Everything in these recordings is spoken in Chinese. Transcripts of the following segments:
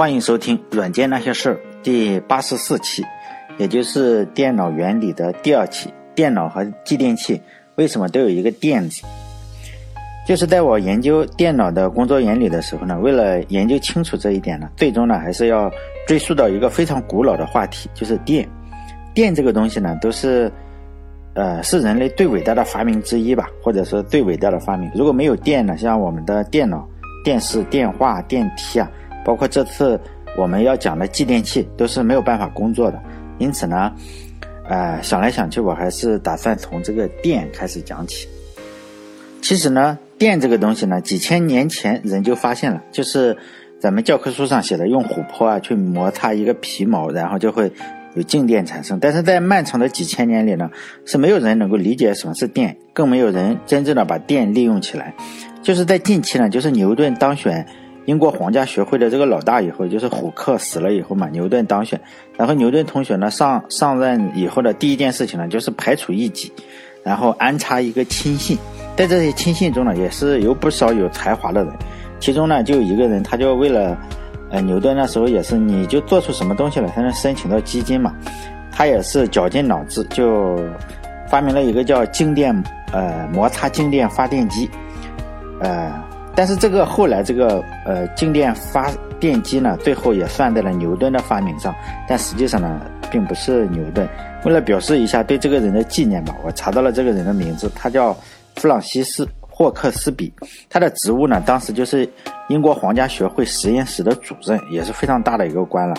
欢迎收听《软件那些事儿》第八十四期，也就是电脑原理的第二期。电脑和继电器为什么都有一个“电”字？就是在我研究电脑的工作原理的时候呢，为了研究清楚这一点呢，最终呢还是要追溯到一个非常古老的话题，就是电。电这个东西呢，都是，呃，是人类最伟大的发明之一吧，或者说最伟大的发明。如果没有电呢，像我们的电脑、电视、电话、电梯啊，包括这次我们要讲的继电器，都是没有办法工作的。因此呢，呃，想来想去，我还是打算从这个电开始讲起。其实呢，电这个东西呢，几千年前人就发现了，就是咱们教科书上写的，用琥珀啊去摩擦一个皮毛，然后就会。有静电产生，但是在漫长的几千年里呢，是没有人能够理解什么是电，更没有人真正的把电利用起来。就是在近期呢，就是牛顿当选英国皇家学会的这个老大以后，就是虎克死了以后嘛，牛顿当选，然后牛顿同学呢上上任以后的第一件事情呢，就是排除异己，然后安插一个亲信，在这些亲信中呢，也是有不少有才华的人，其中呢就有一个人，他就为了。呃，牛顿那时候也是，你就做出什么东西来才能申请到基金嘛？他也是绞尽脑汁，就发明了一个叫静电呃摩擦静电发电机，呃，但是这个后来这个呃静电发电机呢，最后也算在了牛顿的发明上，但实际上呢，并不是牛顿。为了表示一下对这个人的纪念吧，我查到了这个人的名字，他叫弗朗西斯。霍克斯比，他的职务呢，当时就是英国皇家学会实验室的主任，也是非常大的一个官了。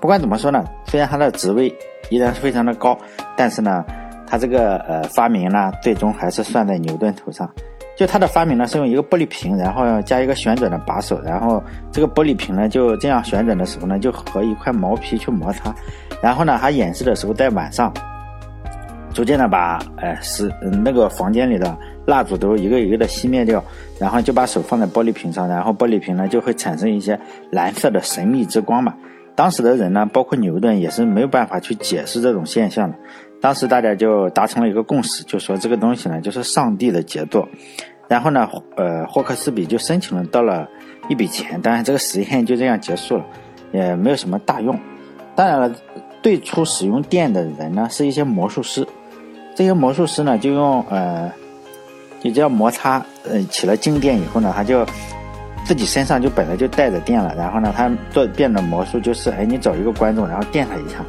不管怎么说呢，虽然他的职位依然是非常的高，但是呢，他这个呃发明呢，最终还是算在牛顿头上。就他的发明呢，是用一个玻璃瓶，然后加一个旋转的把手，然后这个玻璃瓶呢就这样旋转的时候呢，就和一块毛皮去摩擦，然后呢，他演示的时候在晚上，逐渐的把呃是那个房间里的。蜡烛都一个一个的熄灭掉，然后就把手放在玻璃瓶上，然后玻璃瓶呢就会产生一些蓝色的神秘之光嘛。当时的人呢，包括牛顿也是没有办法去解释这种现象的。当时大家就达成了一个共识，就说这个东西呢就是上帝的杰作。然后呢，呃，霍克斯比就申请了到了一笔钱，当然这个实验就这样结束了，也没有什么大用。当然了，最初使用电的人呢是一些魔术师，这些魔术师呢就用呃。你只要摩擦，呃，起了静电以后呢，他就自己身上就本来就带着电了。然后呢，他做变的魔术就是，哎，你找一个观众，然后电他一下，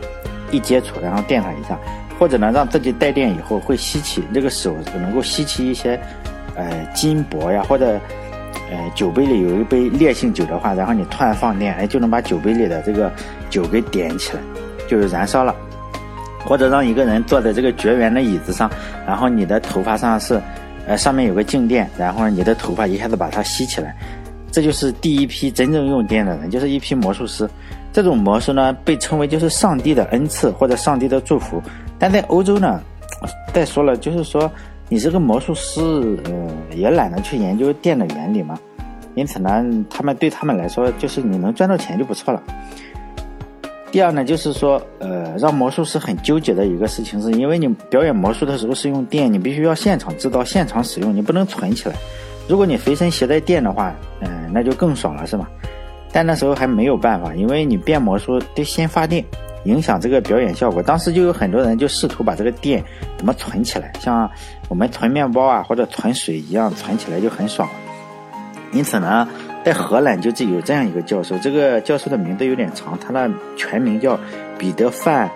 一接触，然后电他一下，或者呢，让自己带电以后会吸起这个手能够吸起一些，呃，金箔呀，或者，呃，酒杯里有一杯烈性酒的话，然后你突然放电，哎，就能把酒杯里的这个酒给点起来，就是燃烧了。或者让一个人坐在这个绝缘的椅子上，然后你的头发上是。呃，上面有个静电，然后你的头发一下子把它吸起来，这就是第一批真正用电的人，就是一批魔术师。这种魔术呢，被称为就是上帝的恩赐或者上帝的祝福。但在欧洲呢，再说了，就是说你这个魔术师，呃，也懒得去研究电的原理嘛，因此呢，他们对他们来说，就是你能赚到钱就不错了。第二呢，就是说，呃，让魔术师很纠结的一个事情，是因为你表演魔术的时候是用电，你必须要现场制造、现场使用，你不能存起来。如果你随身携带电的话，嗯，那就更爽了，是吧？但那时候还没有办法，因为你变魔术得先发电，影响这个表演效果。当时就有很多人就试图把这个电怎么存起来，像我们存面包啊或者存水一样，存起来就很爽。因此呢。在荷兰就是有这样一个教授，这个教授的名字有点长，他的全名叫彼得范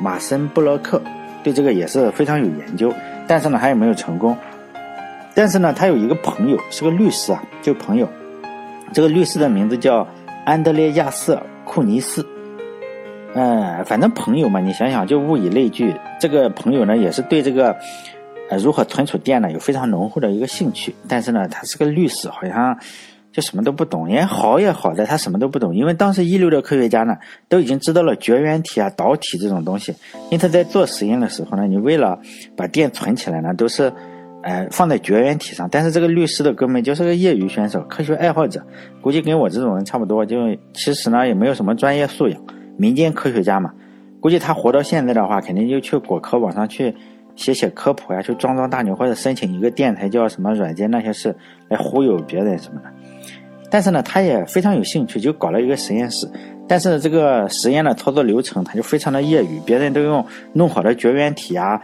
马森布洛克，对这个也是非常有研究，但是呢，还有没有成功？但是呢，他有一个朋友是个律师啊，就朋友，这个律师的名字叫安德烈亚瑟库尼斯，嗯，反正朋友嘛，你想想就物以类聚，这个朋友呢也是对这个呃如何存储电呢有非常浓厚的一个兴趣，但是呢，他是个律师，好像。就什么都不懂，也好也好在他什么都不懂，因为当时一流的科学家呢都已经知道了绝缘体啊、导体这种东西，因此在做实验的时候呢，你为了把电存起来呢，都是，呃，放在绝缘体上。但是这个律师的哥们就是个业余选手，科学爱好者，估计跟我这种人差不多，就其实呢也没有什么专业素养，民间科学家嘛，估计他活到现在的话，肯定就去果壳网上去写写科普呀，去装装大牛，或者申请一个电台叫什么软件那些事来忽悠别人什么的。但是呢，他也非常有兴趣，就搞了一个实验室。但是这个实验的操作流程，他就非常的业余，别人都用弄好的绝缘体啊，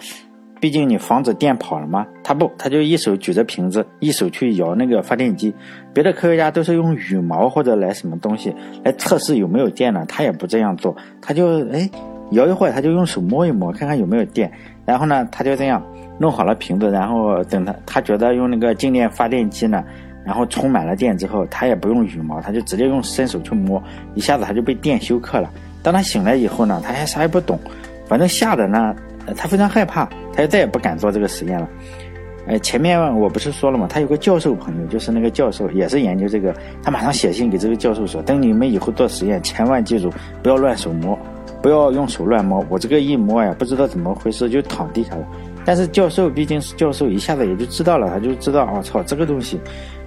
毕竟你防止电跑了嘛，他不，他就一手举着瓶子，一手去摇那个发电机。别的科学家都是用羽毛或者来什么东西来测试有没有电呢，他也不这样做，他就哎摇一会儿，他就用手摸一摸，看看有没有电。然后呢，他就这样弄好了瓶子，然后等他他觉得用那个静电发电机呢。然后充满了电之后，他也不用羽毛，他就直接用伸手去摸，一下子他就被电休克了。当他醒来以后呢，他还啥也不懂，反正吓得呢，他非常害怕，他就再也不敢做这个实验了。呃，前面我不是说了吗？他有个教授朋友，就是那个教授也是研究这个，他马上写信给这个教授说：“等你们以后做实验，千万记住不要乱手摸，不要用手乱摸。我这个一摸呀，不知道怎么回事就躺地下了。但是教授毕竟是教授，一下子也就知道了，他就知道，我操，这个东西。”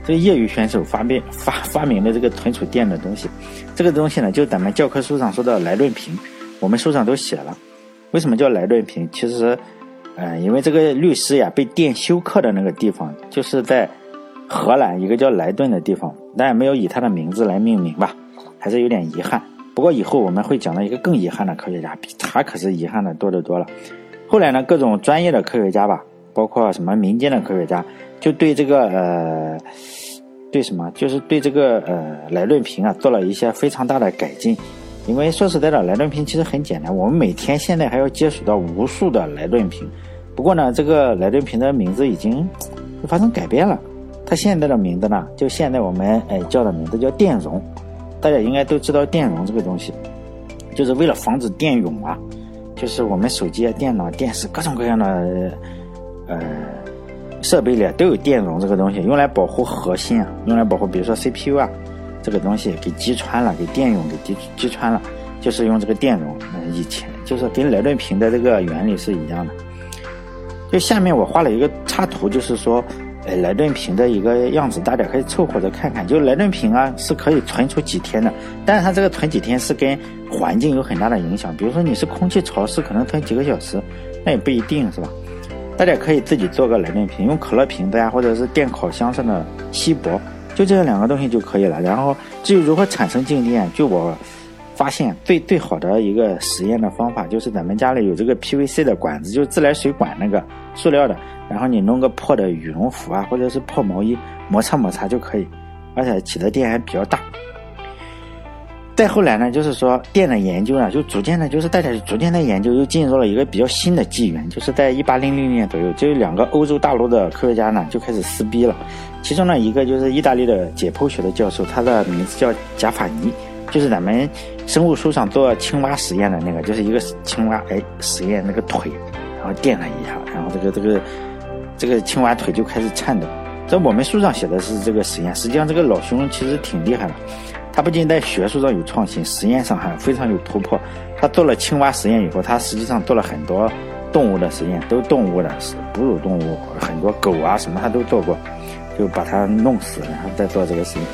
这个业余选手发明发发明的这个存储电的东西，这个东西呢，就咱们教科书上说的莱顿瓶，我们书上都写了。为什么叫莱顿瓶？其实，呃，因为这个律师呀被电休克的那个地方，就是在荷兰一个叫莱顿的地方，但也没有以他的名字来命名吧，还是有点遗憾。不过以后我们会讲到一个更遗憾的科学家，比他可是遗憾的多得多了。后来呢，各种专业的科学家吧，包括什么民间的科学家。就对这个呃，对什么，就是对这个呃莱顿瓶啊做了一些非常大的改进，因为说实在的，莱顿瓶其实很简单，我们每天现在还要接触到无数的莱顿瓶。不过呢，这个莱顿瓶的名字已经发生改变了，它现在的名字呢，就现在我们哎叫的名字叫电容。大家应该都知道电容这个东西，就是为了防止电涌啊，就是我们手机啊、电脑、电视各种各样的呃。设备里都有电容这个东西，用来保护核心啊，用来保护，比如说 CPU 啊，这个东西给击穿了，给电涌给击击穿了，就是用这个电容。嗯，以前就是跟莱顿瓶的这个原理是一样的。就下面我画了一个插图，就是说，呃，莱顿瓶的一个样子，大家可以凑合着看看。就莱顿瓶啊，是可以存储几天的，但是它这个存几天是跟环境有很大的影响。比如说你是空气潮湿，可能存几个小时，那也不一定是吧？大家可以自己做个莱顿瓶，用可乐瓶子呀，或者是电烤箱上的锡箔，就这两个东西就可以了。然后至于如何产生静电，就我发现最最好的一个实验的方法，就是咱们家里有这个 PVC 的管子，就是自来水管那个塑料的，然后你弄个破的羽绒服啊，或者是破毛衣，摩擦摩擦就可以，而且起的电还比较大。再后来呢，就是说电的研究呢，就逐渐的，就是大家逐渐的研究，又进入了一个比较新的纪元，就是在一八零零年左右，就有两个欧洲大陆的科学家呢，就开始撕逼了。其中呢，一个就是意大利的解剖学的教授，他的名字叫贾法尼，就是咱们生物书上做青蛙实验的那个，就是一个青蛙，哎，实验那个腿，然后电了一下，然后这个这个这个青蛙腿就开始颤抖。在我们书上写的是这个实验，实际上这个老兄其实挺厉害的。他不仅在学术上有创新，实验上还非常有突破。他做了青蛙实验以后，他实际上做了很多动物的实验，都动物的，是哺乳动物，很多狗啊什么他都做过，就把它弄死，然后再做这个实验。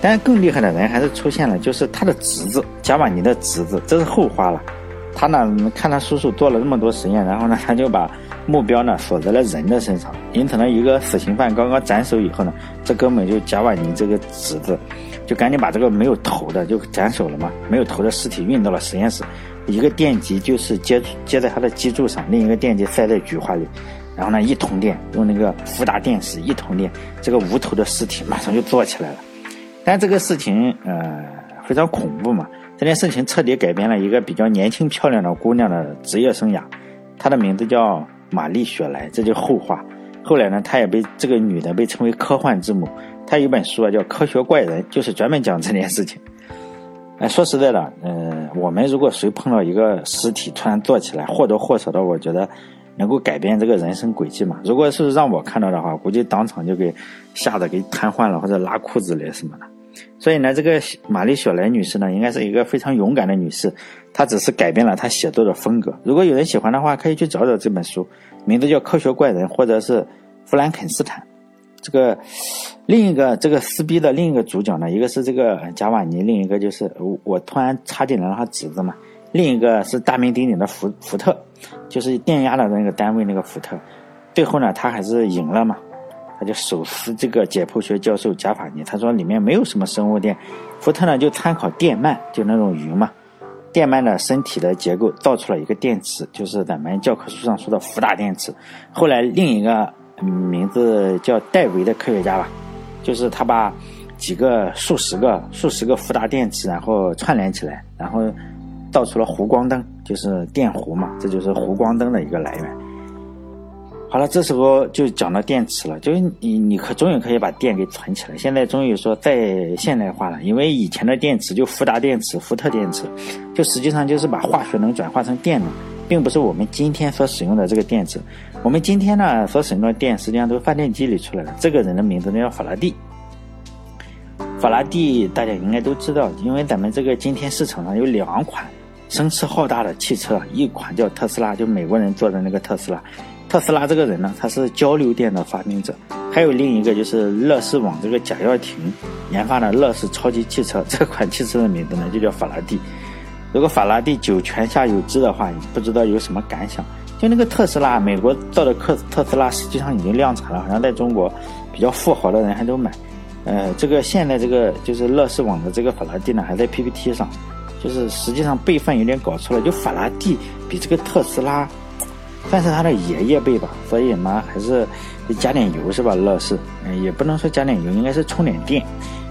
但是更厉害的人还是出现了，就是他的侄子贾瓦尼的侄子，这是后话了。他呢看他叔叔做了那么多实验，然后呢他就把目标呢锁在了人的身上。因此呢，一个死刑犯刚刚斩首以后呢，这哥们就贾瓦尼这个侄子。就赶紧把这个没有头的就斩首了嘛，没有头的尸体运到了实验室，一个电极就是接接在他的脊柱上，另一个电极塞在菊花里，然后呢一通电，用那个福达电池一通电，这个无头的尸体马上就做起来了。但这个事情呃非常恐怖嘛，这件事情彻底改变了一个比较年轻漂亮的姑娘的职业生涯，她的名字叫玛丽雪莱，这就后话。后来呢，她也被这个女的被称为科幻之母。他有本书啊，叫《科学怪人》，就是专门讲这件事情。哎，说实在的，嗯，我们如果谁碰到一个尸体突然坐起来，或多或少的，我觉得能够改变这个人生轨迹嘛。如果是让我看到的话，估计当场就给吓得给瘫痪了，或者拉裤子了什么的。所以呢，这个玛丽雪莱女士呢，应该是一个非常勇敢的女士。她只是改变了她写作的风格。如果有人喜欢的话，可以去找找这本书，名字叫《科学怪人》，或者是《弗兰肯斯坦》。这个另一个这个撕逼的另一个主角呢，一个是这个贾瓦尼，另一个就是我突然插进来了他侄子嘛，另一个是大名鼎鼎的福福特，就是电压的那个单位那个福特，最后呢他还是赢了嘛，他就手撕这个解剖学教授贾法尼，他说里面没有什么生物电。福特呢就参考电鳗，就那种鱼嘛，电鳗的身体的结构造出了一个电池，就是咱们教科书上说的福大电池。后来另一个名字叫戴维的科学家吧，就是他把几个数十个数十个福大电池，然后串联起来，然后造出了弧光灯，就是电弧嘛，这就是弧光灯的一个来源。好了，这时候就讲到电池了，就是你你可终于可以把电给存起来。现在终于说再现代化了，因为以前的电池就福达电池、福特电池，就实际上就是把化学能转化成电能，并不是我们今天所使用的这个电池。我们今天呢所使用的电实际上都是发电机里出来的。这个人的名字呢叫法拉第。法拉第大家应该都知道，因为咱们这个今天市场上有两款声势浩大的汽车，一款叫特斯拉，就美国人做的那个特斯拉。特斯拉这个人呢，他是交流电的发明者，还有另一个就是乐视网这个贾跃亭研发的乐视超级汽车，这款汽车的名字呢就叫法拉第。如果法拉第酒泉下有知的话，不知道有什么感想？就那个特斯拉，美国造的特特斯拉实际上已经量产了，好像在中国比较富豪的人还都买。呃，这个现在这个就是乐视网的这个法拉第呢，还在 PPT 上，就是实际上辈分有点搞错了，就法拉第比这个特斯拉。算是他的爷爷辈吧，所以嘛，还是加点油是吧？乐视，嗯，也不能说加点油，应该是充点电，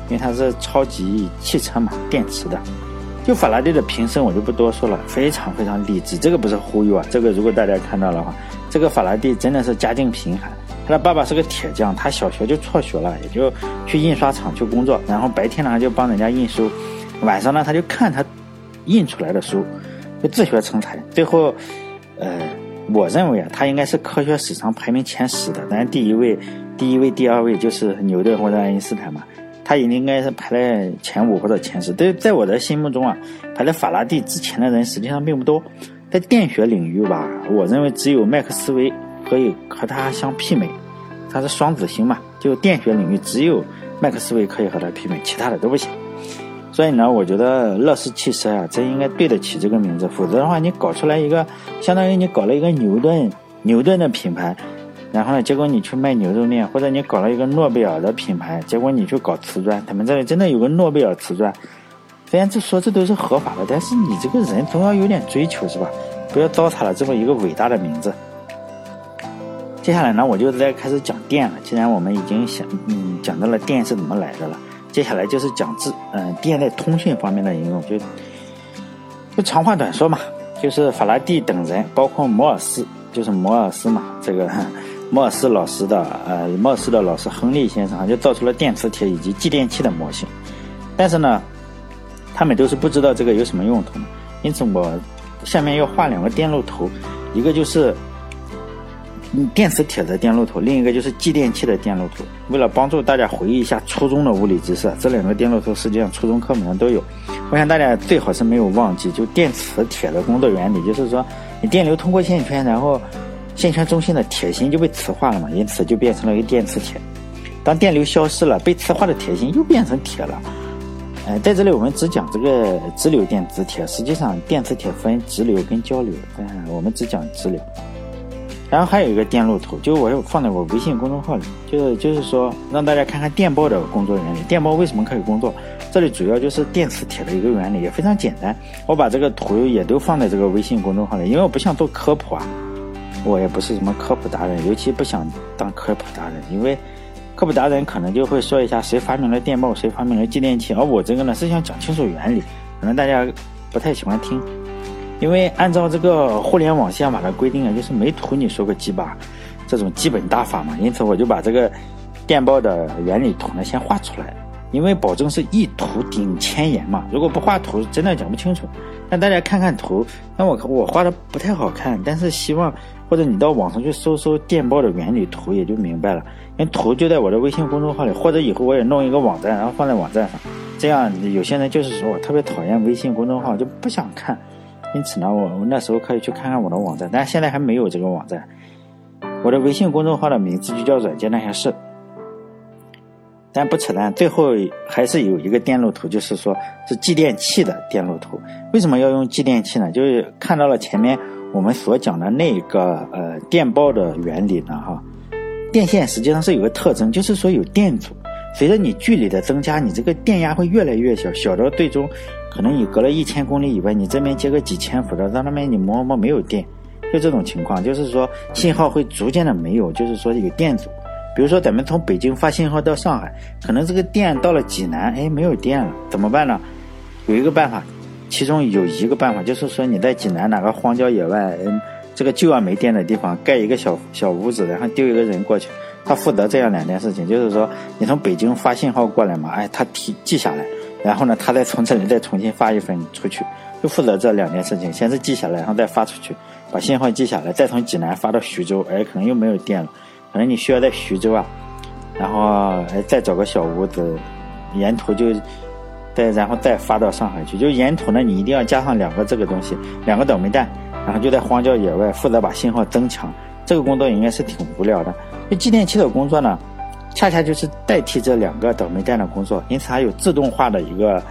因为它是超级汽车嘛，电池的。就法拉第的瓶身我就不多说了，非常非常励志，这个不是忽悠啊，这个如果大家看到的话，这个法拉第真的是家境贫寒，他的爸爸是个铁匠，他小学就辍学了，也就去印刷厂去工作，然后白天呢就帮人家印书，晚上呢他就看他印出来的书，就自学成才，最后，呃。我认为啊，他应该是科学史上排名前十的，但第一位、第一位、第二位就是牛顿或者爱因斯坦嘛，他也应该是排在前五或者前十。对，在我的心目中啊，排在法拉第之前的人实际上并不多。在电学领域吧，我认为只有麦克斯韦可以和他相媲美，他是双子星嘛，就电学领域只有麦克斯韦可以和他媲美，其他的都不行。所以呢，我觉得乐视汽车啊，真应该对得起这个名字。否则的话，你搞出来一个，相当于你搞了一个牛顿，牛顿的品牌，然后呢，结果你去卖牛肉面，或者你搞了一个诺贝尔的品牌，结果你去搞瓷砖。他们这里真的有个诺贝尔瓷砖，虽然这说这都是合法的，但是你这个人总要有点追求是吧？不要糟蹋了这么一个伟大的名字。接下来呢，我就再开始讲电了。既然我们已经想，嗯，讲到了电是怎么来的了。接下来就是讲智，嗯，电在通讯方面的应用，就就长话短说嘛，就是法拉第等人，包括摩尔斯，就是摩尔斯嘛，这个 摩尔斯老师的，呃，摩尔斯的老师亨利先生就造出了电磁铁以及继电器的模型，但是呢，他们都是不知道这个有什么用途，因此我下面要画两个电路图，一个就是。嗯，电磁铁的电路图，另一个就是继电器的电路图。为了帮助大家回忆一下初中的物理知识，这两个电路图实际上初中课本上都有。我想大家最好是没有忘记，就电磁铁的工作原理，就是说你电流通过线圈，然后线圈中心的铁芯就被磁化了嘛，因此就变成了一个电磁铁。当电流消失了，被磁化的铁芯又变成铁了。呃，在这里我们只讲这个直流电磁铁，实际上电磁铁分直流跟交流，嗯，我们只讲直流。然后还有一个电路图，就我放在我微信公众号里，就是就是说让大家看看电报的工作原理。电报为什么可以工作？这里主要就是电磁铁的一个原理，也非常简单。我把这个图也都放在这个微信公众号里，因为我不想做科普啊，我也不是什么科普达人，尤其不想当科普达人，因为科普达人可能就会说一下谁发明了电报，谁发明了继电器，而我这个呢是想讲清楚原理，可能大家不太喜欢听。因为按照这个互联网宪法的规定啊，就是没图你说个鸡巴，这种基本大法嘛。因此我就把这个电报的原理图呢先画出来，因为保证是一图顶千言嘛。如果不画图，真的讲不清楚。让大家看看图，那我我画的不太好看，但是希望或者你到网上去搜搜电报的原理图，也就明白了。因为图就在我的微信公众号里，或者以后我也弄一个网站，然后放在网站上。这样有些人就是说我特别讨厌微信公众号，就不想看。因此呢，我我那时候可以去看看我的网站，但现在还没有这个网站。我的微信公众号的名字就叫“软件那些事”。但不扯淡，最后还是有一个电路图，就是说是继电器的电路图。为什么要用继电器呢？就是看到了前面我们所讲的那个呃电报的原理呢，哈，电线实际上是有个特征，就是说有电阻。随着你距离的增加，你这个电压会越来越小，小到最终可能你隔了一千公里以外，你这边接个几千伏的，到那边你摸摸没有电，就这种情况，就是说信号会逐渐的没有，就是说有电阻。比如说咱们从北京发信号到上海，可能这个电到了济南，哎，没有电了，怎么办呢？有一个办法，其中有一个办法就是说你在济南哪个荒郊野外，嗯，这个就要没电的地方盖一个小小屋子，然后丢一个人过去。他负责这样两件事情，就是说，你从北京发信号过来嘛，哎，他提记下来，然后呢，他再从这里再重新发一份出去，就负责这两件事情，先是记下来，然后再发出去，把信号记下来，再从济南发到徐州，哎，可能又没有电了，可能你需要在徐州啊，然后哎再找个小屋子，沿途就，再然后再发到上海去，就沿途呢，你一定要加上两个这个东西，两个倒霉蛋，然后就在荒郊野外负责把信号增强，这个工作应该是挺无聊的。这继电器的工作呢，恰恰就是代替这两个倒霉蛋的工作，因此它有自动化的一个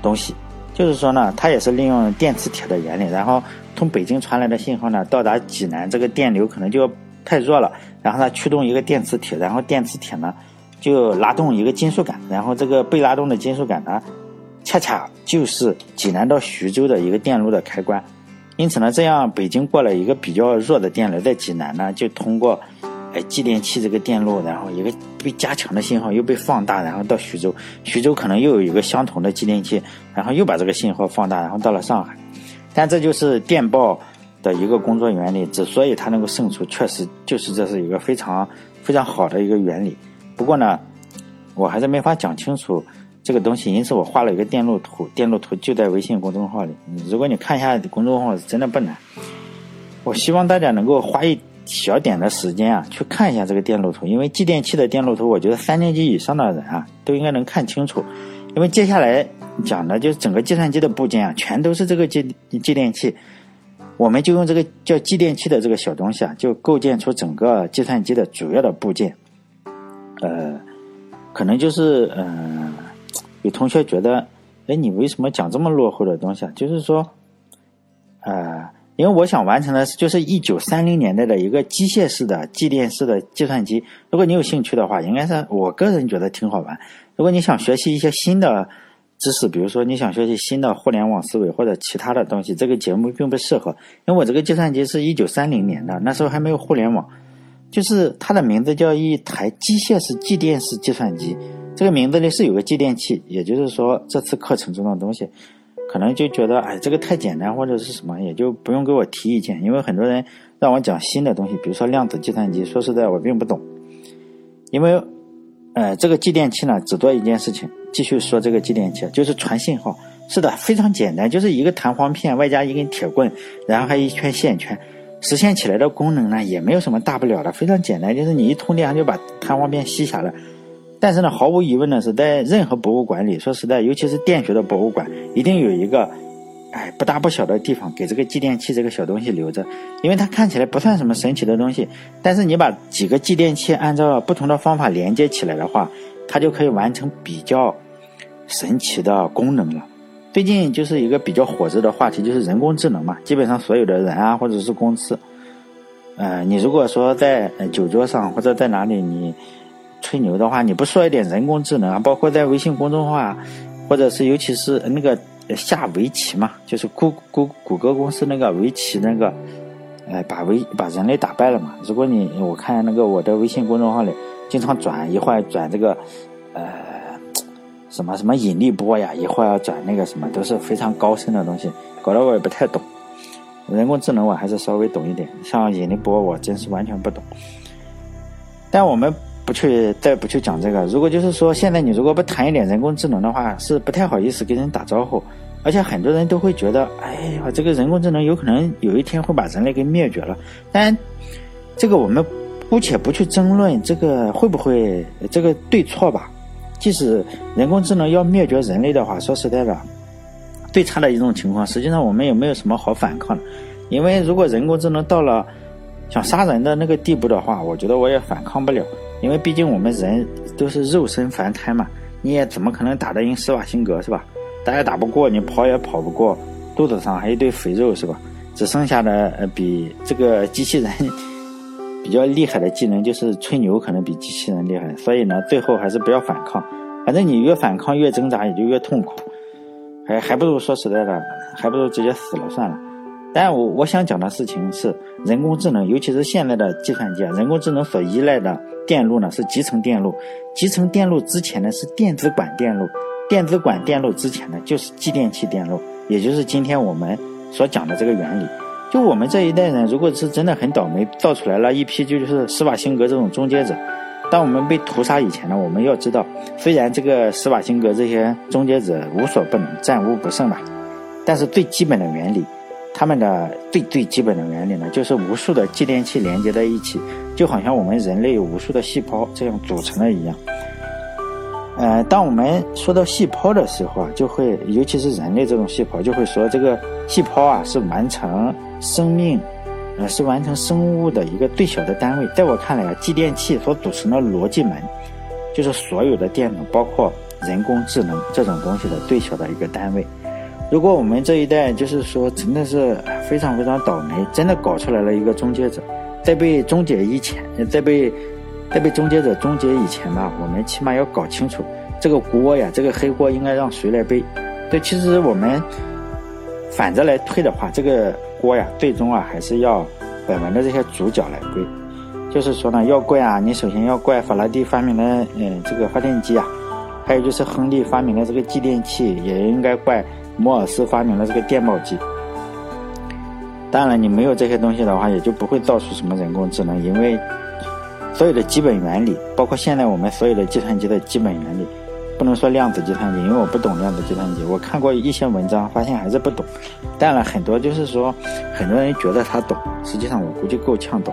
东西，就是说呢，它也是利用电磁铁的原理，然后从北京传来的信号呢，到达济南，这个电流可能就太弱了，然后它驱动一个电磁铁，然后电磁铁呢就拉动一个金属杆，然后这个被拉动的金属杆呢，恰恰就是济南到徐州的一个电路的开关，因此呢，这样北京过来一个比较弱的电流，在济南呢就通过。哎，继电器这个电路，然后一个被加强的信号又被放大，然后到徐州，徐州可能又有一个相同的继电器，然后又把这个信号放大，然后到了上海。但这就是电报的一个工作原理，之所以它能够胜出，确实就是这是一个非常非常好的一个原理。不过呢，我还是没法讲清楚这个东西，因此我画了一个电路图，电路图就在微信公众号里。如果你看一下公众号，真的不难。我希望大家能够花一。小点的时间啊，去看一下这个电路图，因为继电器的电路图，我觉得三年级以上的人啊都应该能看清楚。因为接下来讲的就是整个计算机的部件啊，全都是这个继继电器，我们就用这个叫继电器的这个小东西啊，就构建出整个计算机的主要的部件。呃，可能就是嗯，有同学觉得，哎，你为什么讲这么落后的东西啊？就是说，呃。因为我想完成的，就是一九三零年代的一个机械式的继电式的计算机。如果你有兴趣的话，应该是我个人觉得挺好玩。如果你想学习一些新的知识，比如说你想学习新的互联网思维或者其他的东西，这个节目并不适合。因为我这个计算机是一九三零年的，那时候还没有互联网，就是它的名字叫一台机械式继电式计算机。这个名字里是有个继电器，也就是说这次课程中的东西。可能就觉得哎，这个太简单或者是什么，也就不用给我提意见。因为很多人让我讲新的东西，比如说量子计算机，说实在我并不懂。因为，呃，这个继电器呢，只做一件事情。继续说这个继电器，就是传信号。是的，非常简单，就是一个弹簧片外加一根铁棍，然后还一圈线圈，实现起来的功能呢，也没有什么大不了的，非常简单，就是你一通电它就把弹簧片吸下来。但是呢，毫无疑问的是，在任何博物馆里，说实在，尤其是电学的博物馆，一定有一个，哎，不大不小的地方给这个继电器这个小东西留着，因为它看起来不算什么神奇的东西，但是你把几个继电器按照不同的方法连接起来的话，它就可以完成比较神奇的功能了。最近就是一个比较火热的话题，就是人工智能嘛，基本上所有的人啊，或者是公司，呃，你如果说在酒桌上或者在哪里，你。吹牛的话，你不说一点人工智能啊？包括在微信公众号啊，或者是尤其是那个下围棋嘛，就是谷谷谷歌公司那个围棋那个，呃，把围把人类打败了嘛。如果你我看那个我的微信公众号里，经常转一会儿转这个，呃，什么什么引力波呀，一会儿要转那个什么，都是非常高深的东西，搞得我也不太懂。人工智能我还是稍微懂一点，像引力波我真是完全不懂。但我们。不去，再不去讲这个。如果就是说，现在你如果不谈一点人工智能的话，是不太好意思跟人打招呼。而且很多人都会觉得，哎呀，这个人工智能有可能有一天会把人类给灭绝了。但这个我们姑且不去争论这个会不会这个对错吧。即使人工智能要灭绝人类的话，说实在的，最差的一种情况，实际上我们也没有什么好反抗的。因为如果人工智能到了想杀人的那个地步的话，我觉得我也反抗不了。因为毕竟我们人都是肉身凡胎嘛，你也怎么可能打得赢施瓦辛格是吧？打也打不过，你跑也跑不过，肚子上还一堆肥肉是吧？只剩下的呃比这个机器人比较厉害的技能就是吹牛，可能比机器人厉害。所以呢，最后还是不要反抗，反正你越反抗越挣扎，也就越痛苦。还还不如说实在的，还不如直接死了算了。但我我想讲的事情是，人工智能，尤其是现在的计算机啊，人工智能所依赖的电路呢是集成电路，集成电路之前呢是电子管电路，电子管电路之前呢就是继电器电路，也就是今天我们所讲的这个原理。就我们这一代人，如果是真的很倒霉，造出来了一批就是施瓦辛格这种终结者。当我们被屠杀以前呢，我们要知道，虽然这个施瓦辛格这些终结者无所不能、战无不胜吧，但是最基本的原理，他们的最最基本的原理呢，就是无数的继电器连接在一起，就好像我们人类有无数的细胞这样组成的一样。呃，当我们说到细胞的时候啊，就会，尤其是人类这种细胞，就会说这个细胞啊是完成生命。呃，是完成生物的一个最小的单位。在我看来啊，继电器所组成的逻辑门，就是所有的电脑，包括人工智能这种东西的最小的一个单位。如果我们这一代就是说真的是非常非常倒霉，真的搞出来了一个终结者，在被终结以前，在被在被终结者终结以前吧，我们起码要搞清楚这个锅呀，这个黑锅应该让谁来背。对，其实我们反着来推的话，这个。锅呀，最终啊还是要本文的这些主角来背。就是说呢，要怪啊，你首先要怪法拉第发明的嗯这个发电机啊，还有就是亨利发明的这个继电器，也应该怪摩尔斯发明了这个电报机。当然，你没有这些东西的话，也就不会造出什么人工智能，因为所有的基本原理，包括现在我们所有的计算机的基本原理。不能说量子计算机，因为我不懂量子计算机。我看过一些文章，发现还是不懂。当然，很多就是说，很多人觉得他懂，实际上我估计够呛懂。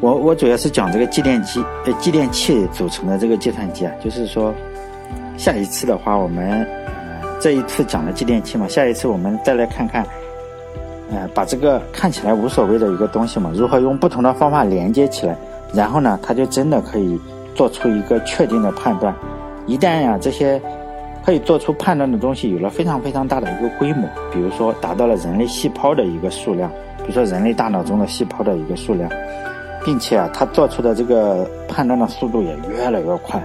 我我主要是讲这个继电机，呃，继电器组成的这个计算机啊，就是说，下一次的话，我们这一次讲了继电器嘛，下一次我们再来看看，呃，把这个看起来无所谓的一个东西嘛，如何用不同的方法连接起来，然后呢，它就真的可以。做出一个确定的判断，一旦呀这些可以做出判断的东西有了非常非常大的一个规模，比如说达到了人类细胞的一个数量，比如说人类大脑中的细胞的一个数量，并且啊它做出的这个判断的速度也越来越快。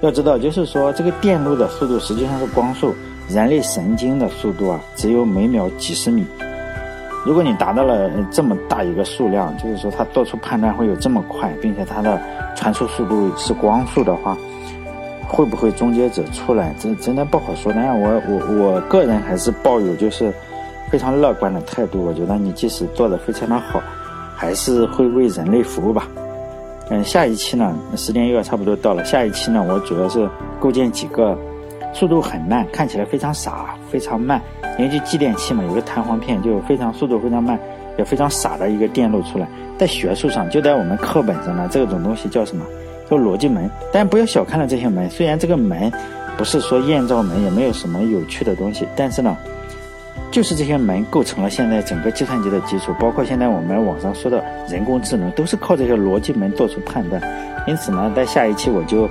要知道，就是说这个电路的速度实际上是光速，人类神经的速度啊只有每秒几十米。如果你达到了这么大一个数量，就是说它做出判断会有这么快，并且它的传输速度是光速的话，会不会终结者出来？真真的不好说。但是我我我个人还是抱有就是非常乐观的态度。我觉得你即使做的非常的好，还是会为人类服务吧。嗯，下一期呢，时间又要差不多到了。下一期呢，我主要是构建几个速度很慢，看起来非常傻、非常慢。因为就继电器嘛，有个弹簧片，就非常速度非常慢，也非常傻的一个电路出来。在学术上，就在我们课本上呢，这种东西叫什么？叫逻辑门。但不要小看了这些门，虽然这个门不是说验照门，也没有什么有趣的东西，但是呢，就是这些门构成了现在整个计算机的基础，包括现在我们网上说的人工智能，都是靠这些逻辑门做出判断。因此呢，在下一期我就，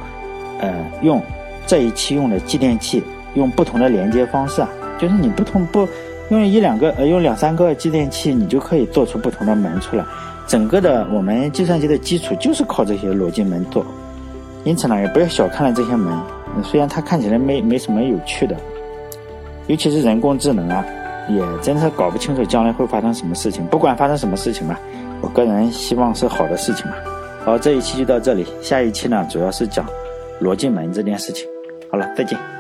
呃，用这一期用的继电器，用不同的连接方式啊。就是你不同不用一两个呃用两三个继电器，你就可以做出不同的门出来。整个的我们计算机的基础就是靠这些逻辑门做。因此呢，也不要小看了这些门。虽然它看起来没没什么有趣的，尤其是人工智能啊，也真是搞不清楚将来会发生什么事情。不管发生什么事情吧，我个人希望是好的事情嘛。好，这一期就到这里，下一期呢主要是讲逻辑门这件事情。好了，再见。